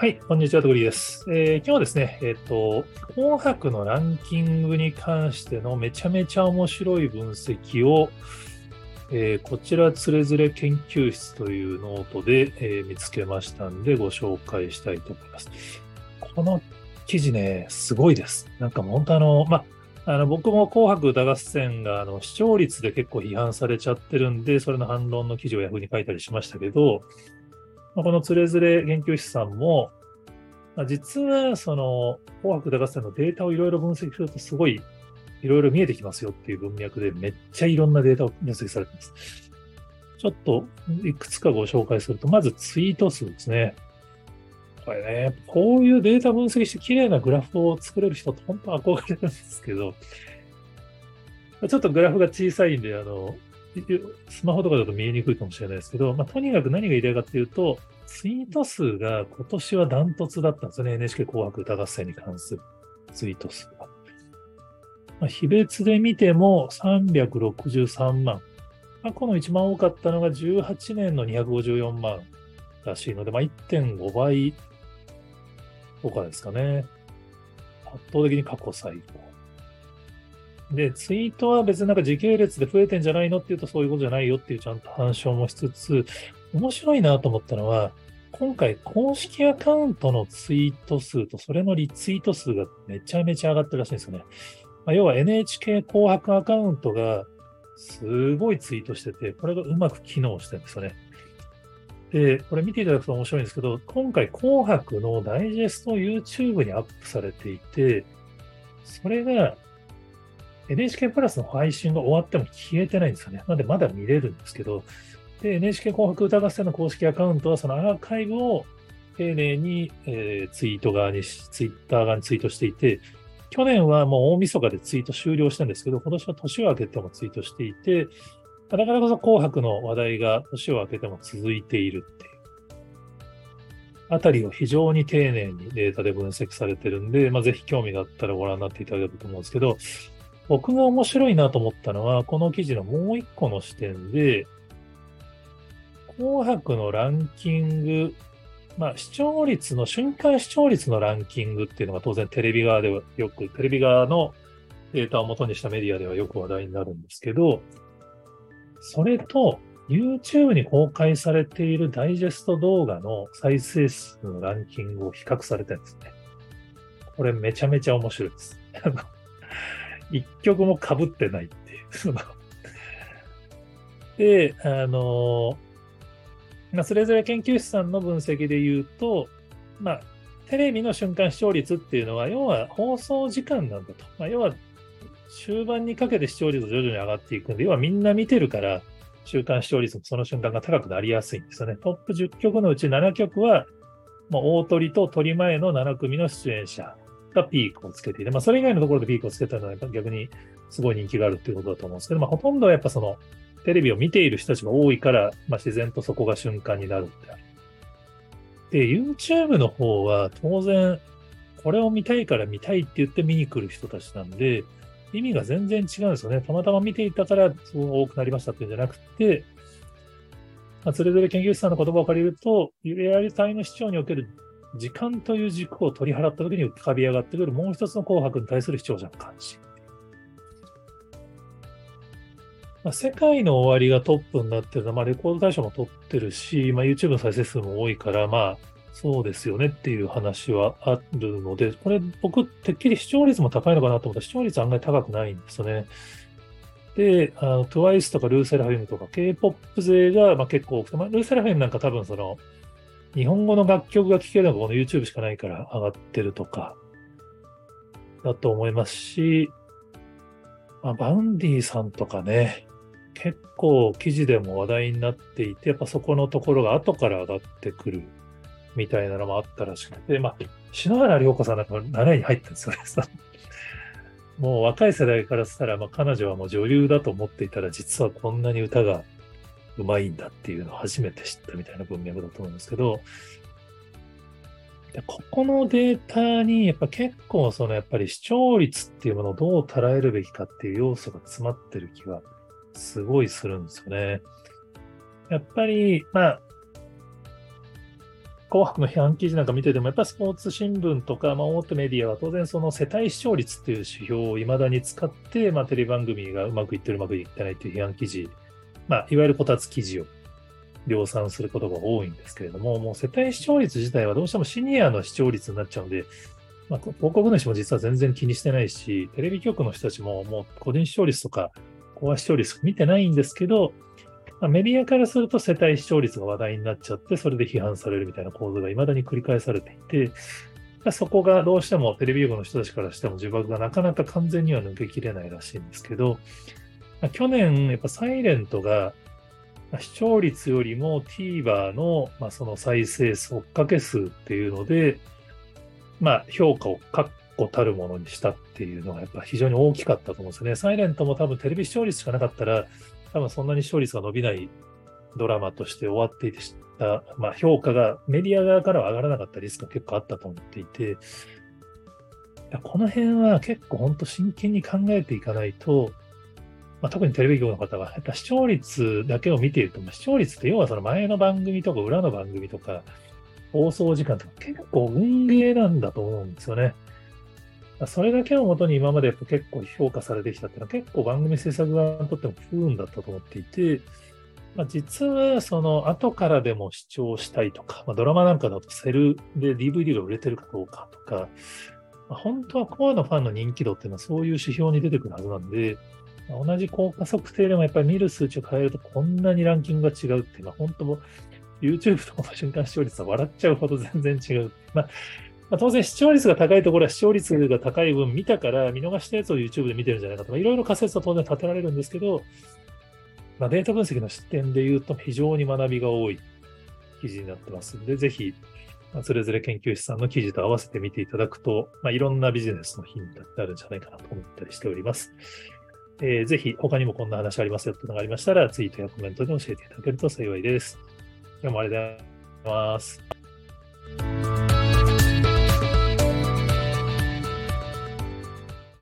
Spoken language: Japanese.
はい、こんにちは、とぐりです。えー、今日はですね、えっ、ー、と、紅白のランキングに関してのめちゃめちゃ面白い分析を、えー、こちら、つれづれ研究室というノートで、え見つけましたんで、ご紹介したいと思います。この記事ね、すごいです。なんか本当あの、まあの僕も紅白歌合戦があの視聴率で結構批判されちゃってるんで、それの反論の記事をヤフーに書いたりしましたけど、このつれづれ研究室さんも、まあ、実はその紅白歌合戦のデータをいろいろ分析するとすごいいろいろ見えてきますよっていう文脈でめっちゃいろんなデータを分析されてます。ちょっといくつかご紹介すると、まずツイート数ですね。これね、こういうデータ分析して綺麗なグラフを作れる人って本当憧れるんですけど、ちょっとグラフが小さいんで、あの、スマホとかだと見えにくいかもしれないですけど、まあ、とにかく何が言いたいかっていうと、ツイート数が今年はダントツだったんですよね。NHK 紅白歌合戦に関するツイート数が。まあ、比別で見ても363万。過去の一番多かったのが18年の254万らしいので、まあ、1.5倍とかですかね。圧倒的に過去最高。で、ツイートは別になんか時系列で増えてんじゃないのっていうとそういうことじゃないよっていうちゃんと反証もしつつ、面白いなと思ったのは、今回公式アカウントのツイート数とそれのリツイート数がめちゃめちゃ上がってるらしいんですよね。まあ、要は NHK 紅白アカウントがすごいツイートしてて、これがうまく機能してるんですよね。で、これ見ていただくと面白いんですけど、今回紅白のダイジェスト YouTube にアップされていて、それが NHK プラスの配信が終わっても消えてないんですよね。なんでまだ見れるんですけど、で、NHK 紅白歌合戦の公式アカウントはそのアーカイブを丁寧に、えー、ツイート側に、ツイッター側にツイートしていて、去年はもう大晦日でツイート終了したんですけど、今年は年を明けてもツイートしていて、だからこそ紅白の話題が年を明けても続いているっていう。あたりを非常に丁寧にデータで分析されてるんで、まあ、ぜひ興味があったらご覧になっていただければと思うんですけど、僕が面白いなと思ったのは、この記事のもう一個の視点で、紅白のランキング、まあ、視聴率の、瞬間視聴率のランキングっていうのが当然テレビ側ではよく、テレビ側のデータを元にしたメディアではよく話題になるんですけど、それと YouTube に公開されているダイジェスト動画の再生数のランキングを比較されてるんですね。これめちゃめちゃ面白いです。一曲も被ってないっていう。で、あの、まあ、それぞれ研究室さんの分析で言うと、まあ、テレビの瞬間視聴率っていうのは、要は放送時間なんだと。まあ、要は、終盤にかけて視聴率が徐々に上がっていくんで、要はみんな見てるから、週間視聴率もその瞬間が高くなりやすいんですよね。トップ10曲のうち7曲は、もう大鳥と鳥前の7組の出演者がピークをつけていて、まあ、それ以外のところでピークをつけたのは逆にすごい人気があるっていうことだと思うんですけど、まあ、ほとんどはやっぱそのテレビを見ている人たちが多いから、まあ、自然とそこが瞬間になるってある。で、YouTube の方は当然、これを見たいから見たいって言って見に来る人たちなんで、意味が全然違うんですよね。たまたま見ていたからそう多くなりましたっていうんじゃなくて、まあ、それぞれ研究室さんの言葉を借りると、リアルタイム視聴における時間という軸を取り払った時に浮かび上がってくるもう一つの紅白に対する視聴者の関心。まあ、世界の終わりがトップになってるのは、まあ、レコード大賞も取ってるし、まあ、YouTube の再生数も多いから、まあ、そうですよねっていう話はあるので、これ僕、てっきり視聴率も高いのかなと思ったら視聴率案外高くないんですよね。で、あの TWICE とか LE SSERAFIM とか K-POP 勢がまあ結構多くて、まあ、 LE SSERAFIM なんか多分その、日本語の楽曲が聴けるのがこの YouTube しかないから上がってるとか、だと思いますし、まあ、 Vaundy さんとかね、結構記事でも話題になっていて、やっぱそこのところが後から上がってくるみたいなのもあったらしくて、まあ、篠原涼子さんなんか7位に入ってるんですよね。もう若い世代からしたら、まあ、彼女はもう女優だと思っていたら、実はこんなに歌がうまいんだっていうのを初めて知ったみたいな文脈だと思うんですけど、ここのデータにやっぱ結構そのやっぱり視聴率っていうものをどう捉えるべきかっていう要素が詰まってる気がすごいするんですよね。やっぱり、まあ、紅白の批判記事なんか見てても、やっぱスポーツ新聞とか、まあ、大手メディアは当然その世帯視聴率っていう指標をいまだに使って、まあ、テレビ番組がうまくいってる、うまくいってないっていう批判記事、まあ、いわゆるこたつ記事を量産することが多いんですけれども、もう世帯視聴率自体はどうしてもシニアの視聴率になっちゃうんで、まあ、広告主も実は全然気にしてないし、テレビ局の人たちももう個人視聴率とか、高話視聴率見てないんですけど、まあ、メディアからすると世帯視聴率が話題になっちゃって、それで批判されるみたいな構図が未だに繰り返されていて、そこがどうしてもテレビ局の人たちからしても呪縛がなかなか完全には抜けきれないらしいんですけど、まあ、去年、やっぱサイレントが視聴率よりも TVer の、まあ、その再生数、追っかけ数っていうので、まあ、評価を確固たるものにしたっていうのがやっぱ非常に大きかったと思うんですよね。サイレントも多分テレビ視聴率しかなかったら、多分そんなに視聴率が伸びないドラマとして終わっていた、まあ、評価がメディア側からは上がらなかったリスクが結構あったと思っていて、この辺は結構本当真剣に考えていかないと、まあ、特にテレビ局の方は、やっぱ視聴率だけを見ていると、視聴率って要はその前の番組とか裏の番組とか、放送時間とか結構運ゲーなんだと思うんですよね。それだけをもとに今まで結構評価されてきたっていうのは結構番組制作側にとっても不運だったと思っていて、まあ、実はその後からでも視聴したいとか、まあ、ドラマなんかだとセルで DVD が売れてるかどうかとか、まあ、本当はコアのファンの人気度っていうのはそういう指標に出てくるはずなんで、同じ効果測定でもやっぱり見る数値を変えるとこんなにランキングが違うっていうのは本当も YouTube とかの瞬間視聴率は笑っちゃうほど全然違う。まあ、まあ、当然視聴率が高いところは視聴率が高い分見たから見逃したやつを YouTube で見てるんじゃないかとか、いろいろ仮説は当然立てられるんですけど、まあ、データ分析の視点で言うと非常に学びが多い記事になってますので、ぜひ、それぞれ研究室さんの記事と合わせて見ていただくと、まあ、いろんなビジネスのヒントになるんじゃないかなと思ったりしております。えー、ぜひ他にもこんな話ありますよってのがありましたら、ツイートやコメントで教えていただけると幸いです。今日もありがとうございます。